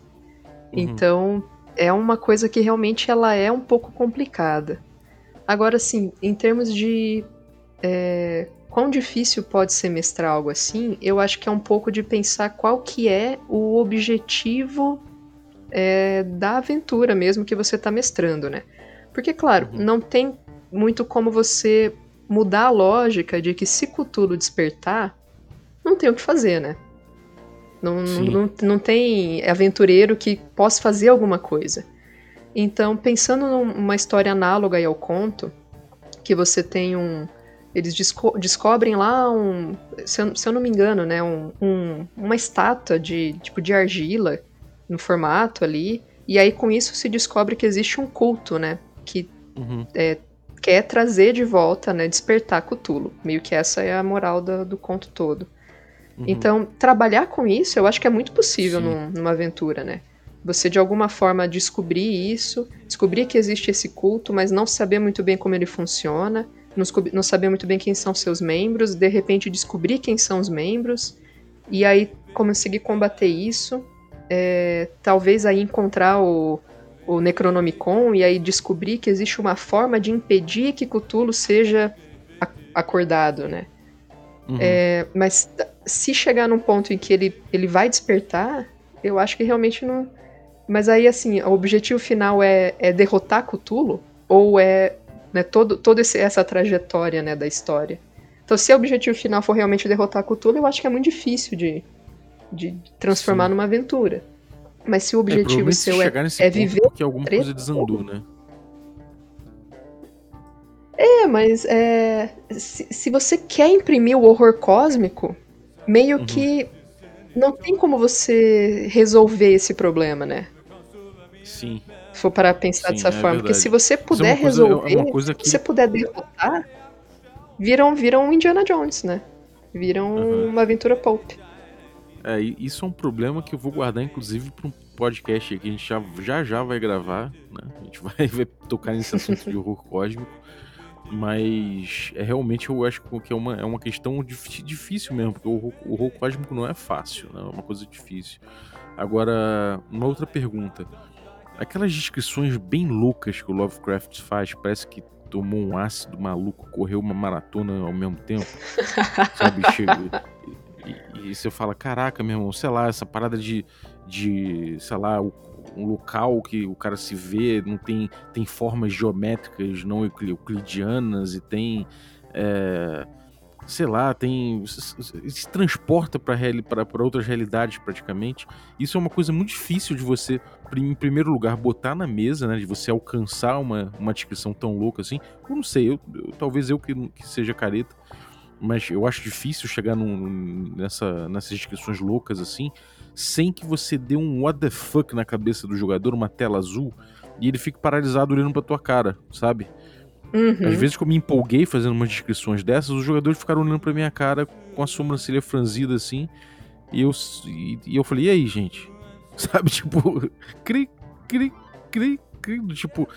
Uhum. Então, é uma coisa que realmente ela é um pouco complicada. Agora, assim, em termos de é, quão difícil pode ser mestrar algo assim, eu acho que é um pouco de pensar qual que é o objetivo é, da aventura mesmo que você está mestrando, né? Porque, claro, uhum. não tem muito como você mudar a lógica de que se Cthulhu despertar, não tem o que fazer, né? Não, não, não tem aventureiro que possa fazer alguma coisa. Então, pensando numa história análoga ao conto, que você tem um, eles desco descobrem lá um, se eu, se eu, não me engano, né, um, um, uma estátua de tipo de argila no formato ali, e aí com isso se descobre que existe um culto, né, que uhum. é, quer trazer de volta, né, despertar Cthulhu. Meio que essa é a moral do, do conto todo. Uhum. Então, trabalhar com isso, eu acho que é muito possível num, numa aventura, né? Você de alguma forma descobrir isso, descobrir que existe esse culto, mas não saber muito bem como ele funciona, não, saber muito bem quem são seus membros, de repente descobrir quem são os membros, e aí conseguir combater isso, é, talvez aí encontrar o, o Necronomicon e aí descobrir que existe uma forma de impedir que Cthulhu seja acordado, né? Uhum. É, mas se chegar num ponto em que ele, ele vai despertar, eu acho que realmente não. Mas aí, assim, o objetivo final é, é derrotar Cthulhu? Ou é né, todo, toda essa trajetória né, da história? Então, se o objetivo final for realmente derrotar Cthulhu, eu acho que é muito difícil de, de transformar Sim. numa aventura. Mas se o é, objetivo é, seu é, é viver. Porque alguma coisa desandou, né? É, mas é, se, se, você quer imprimir o horror cósmico, meio uhum. que não tem como você resolver esse problema, né? Sim. Se for para pensar Sim, dessa é forma. Verdade. Porque se você puder é coisa, resolver, é que... se você puder derrotar, viram, viram Indiana Jones, né? Viram uhum. uma aventura pulp. É, isso é um problema que eu vou guardar, inclusive, para um podcast que a gente já, já já vai gravar, né? A gente vai, <laughs> vai tocar nesse assunto de horror cósmico. Mas é realmente eu acho que é uma, é uma questão difícil mesmo, porque o horror, o horror cósmico não é fácil, né? é uma coisa difícil. Agora, uma outra pergunta. Aquelas descrições bem loucas que o Lovecraft faz, parece que tomou um ácido maluco, correu uma maratona ao mesmo tempo, <laughs> sabe? E, e, você fala, caraca, meu irmão, sei lá, essa parada de, de sei lá, um local que o cara se vê, não tem, tem formas geométricas não euclidianas e tem. É, sei lá, tem. se transporta para outras realidades praticamente. Isso é uma coisa muito difícil de você, em primeiro lugar, botar na mesa, né? De você alcançar uma, uma descrição tão louca assim. Eu não sei, eu, eu talvez eu que, que seja careta mas eu acho difícil chegar num, nessa, nessas descrições loucas assim, sem que você dê um what the fuck na cabeça do jogador, uma tela azul, e ele fique paralisado olhando pra tua cara, sabe? Uhum. Às vezes que eu me empolguei fazendo umas descrições dessas, os jogadores ficaram olhando pra minha cara com a sobrancelha franzida assim, e eu, e, e eu falei, e aí, gente? <laughs> Sabe, tipo, cri, cri, cri, cri, tipo,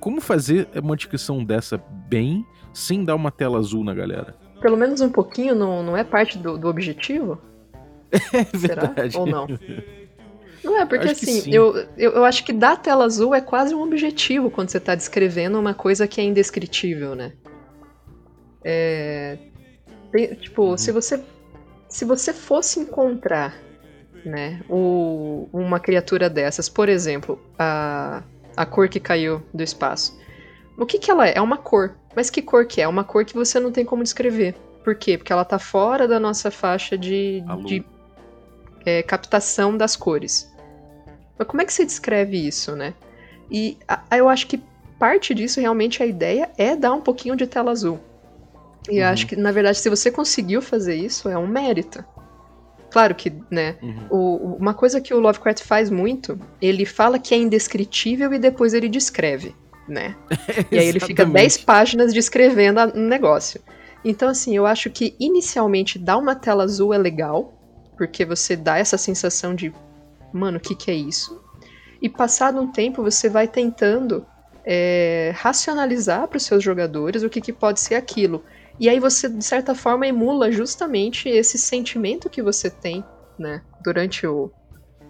como fazer uma descrição dessa bem, sem dar uma tela azul na galera? pelo menos um pouquinho, não, não é parte do, do objetivo? <laughs> É verdade. Será? Ou não? <laughs> Não é, porque assim, eu, eu, eu, acho que dar tela azul é quase um objetivo quando você está descrevendo uma coisa que é indescritível, né? É, tem, tipo, uhum. se você se você fosse encontrar, né, o, uma criatura dessas, por exemplo, a, a cor que caiu do espaço, o que que ela é? É uma cor. Mas que cor que é? É uma cor que você não tem como descrever. Por quê? Porque ela tá fora da nossa faixa de, de é, captação das cores. Mas como é que você descreve isso, né? E a, eu acho que parte disso, realmente, a ideia é dar um pouquinho de tela azul. E uhum. eu acho que, na verdade, se você conseguiu fazer isso, é um mérito. Claro que, né, uhum. o, uma coisa que o Lovecraft faz muito, ele fala que é indescritível e depois ele descreve né? <laughs> e aí ele fica 10 páginas descrevendo o negócio. Então, assim, eu acho que inicialmente dar uma tela azul é legal, porque você dá essa sensação de, mano, o que, que é isso? E passado um tempo você vai tentando é, racionalizar para os seus jogadores o que, que pode ser aquilo. E aí você, de certa forma, emula justamente esse sentimento que você tem, né? Durante, o,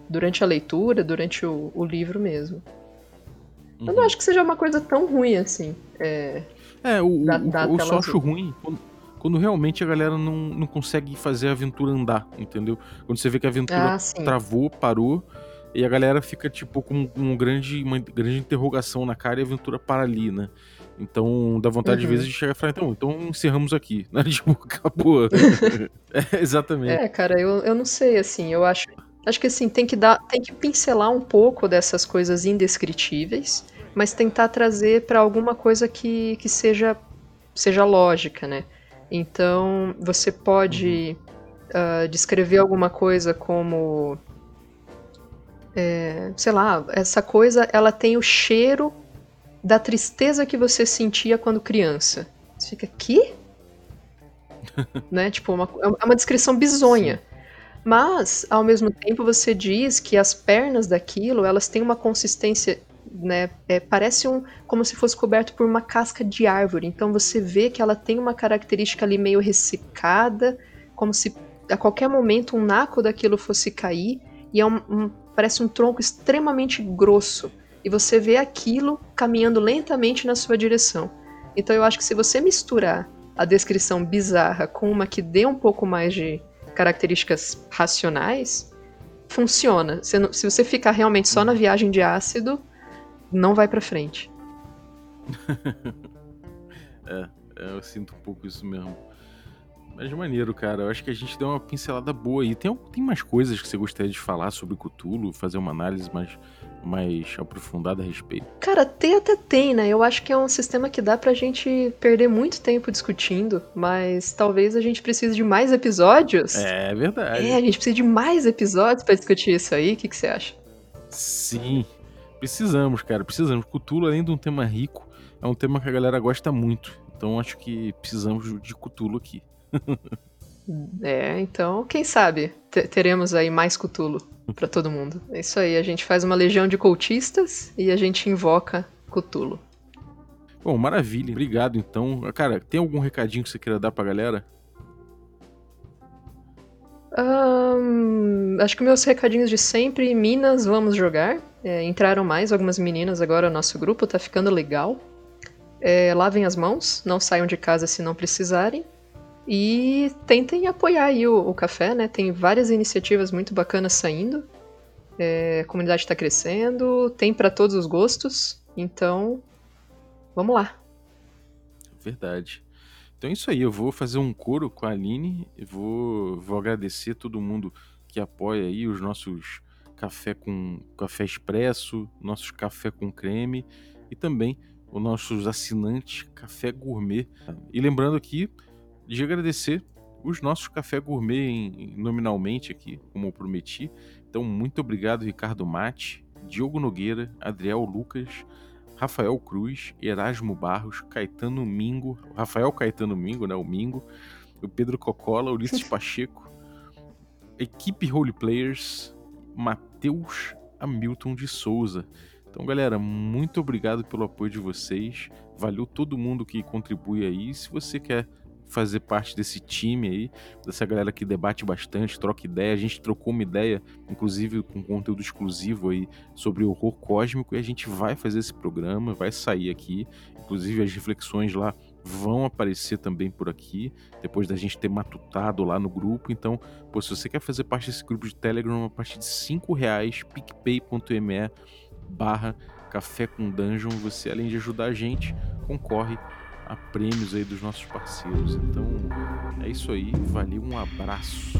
durante a leitura, durante o, o livro mesmo. Uhum. Eu não acho que seja uma coisa tão ruim assim. É, é o, da, da eu só acho ruim quando, quando, realmente a galera não, não consegue fazer a aventura andar, entendeu? Quando você vê que a aventura ah, travou, parou, e a galera fica, tipo, com um grande, uma grande interrogação na cara e a aventura para ali, né? Então, dá vontade, uhum. de vezes, de chegar e falar, então, então encerramos aqui, <laughs> né? Tipo, acabou. <laughs> é, exatamente. É, cara, eu, eu não sei, assim, eu acho Acho que assim, tem que dar, tem que pincelar um pouco dessas coisas indescritíveis, mas tentar trazer para alguma coisa que, que seja seja lógica, né? Então, você pode uh, descrever alguma coisa como é, sei lá, essa coisa ela tem o cheiro da tristeza que você sentia quando criança. Você fica, que? <laughs> né? Tipo, uma, é uma descrição bizonha. Sim. Mas, ao mesmo tempo, você diz que as pernas daquilo, elas têm uma consistência, né, é, parece um, como se fosse coberto por uma casca de árvore. Então você vê que ela tem uma característica ali meio ressecada, como se a qualquer momento um naco daquilo fosse cair, e é um, um, parece um tronco extremamente grosso. E você vê aquilo caminhando lentamente na sua direção. Então eu acho que se você misturar a descrição bizarra com uma que dê um pouco mais de características racionais, funciona. Se, se você ficar realmente só na viagem de ácido, não vai para frente. <laughs> é, é, eu sinto um pouco isso mesmo. Mas maneiro, cara. Eu acho que a gente deu uma pincelada boa aí. Tem, tem mais coisas que você gostaria de falar sobre Cthulhu? Fazer uma análise mais, mais aprofundada a respeito? Cara, tem até tem, né? Eu acho que é um sistema que dá pra gente perder muito tempo discutindo, mas talvez a gente precise de mais episódios. É verdade. É, a gente precisa de mais episódios para discutir isso aí. O que, que você acha? Sim, precisamos, cara. Precisamos. Cthulhu, além de um tema rico, é um tema que a galera gosta muito. Então acho que precisamos de Cthulhu aqui. <laughs> é, então, quem sabe teremos aí mais Cthulhu para todo mundo. É isso aí, a gente faz uma legião de cultistas e a gente invoca Cthulhu. Bom, maravilha. Obrigado, então. Cara, tem algum recadinho que você queira dar pra galera? Um, acho que meus recadinhos de sempre, Minas, vamos jogar. É, entraram mais algumas meninas agora, nosso grupo tá ficando legal. É, lavem as mãos, não saiam de casa se não precisarem. E tentem apoiar aí o, o café, né? Tem várias iniciativas muito bacanas saindo. É, a comunidade está crescendo, tem para todos os gostos. Então, vamos lá. Verdade. Então é isso aí, eu vou fazer um coro com a Aline, vou, vou agradecer todo mundo que apoia aí os nossos café com café expresso, nossos café com creme e também os nossos assinantes Café Gourmet. E lembrando aqui, de agradecer os nossos café gourmet em, nominalmente aqui, como eu prometi. Então, muito obrigado, Ricardo Mate, Diogo Nogueira, Adriel Lucas, Rafael Cruz, Erasmo Barros, Caetano Mingo, Rafael Caetano Mingo, né, o Mingo, o Pedro Cocola, Ulisses <laughs> Pacheco, equipe Roleplayers, Matheus Hamilton de Souza. Então, galera, muito obrigado pelo apoio de vocês. Valeu todo mundo que contribui aí. Se você quer fazer parte desse time aí, dessa galera que debate bastante, troca ideia. A gente trocou uma ideia, inclusive com conteúdo exclusivo aí sobre horror cósmico, e a gente vai fazer esse programa, vai sair aqui. Inclusive as reflexões lá vão aparecer também por aqui, depois da gente ter matutado lá no grupo. Então, pô, se você quer fazer parte desse grupo de Telegram, a partir de 5 reais, picpay.me barra café com dungeon, você além de ajudar a gente, concorre a prêmios aí dos nossos parceiros. Então é isso aí, valeu, um abraço.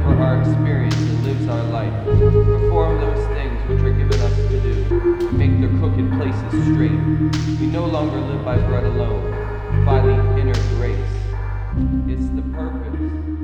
over our experience and lives our life. Perform those things which are given us to do. Make the crooked places straight. We no longer live by bread alone, by the inner grace. It's the purpose.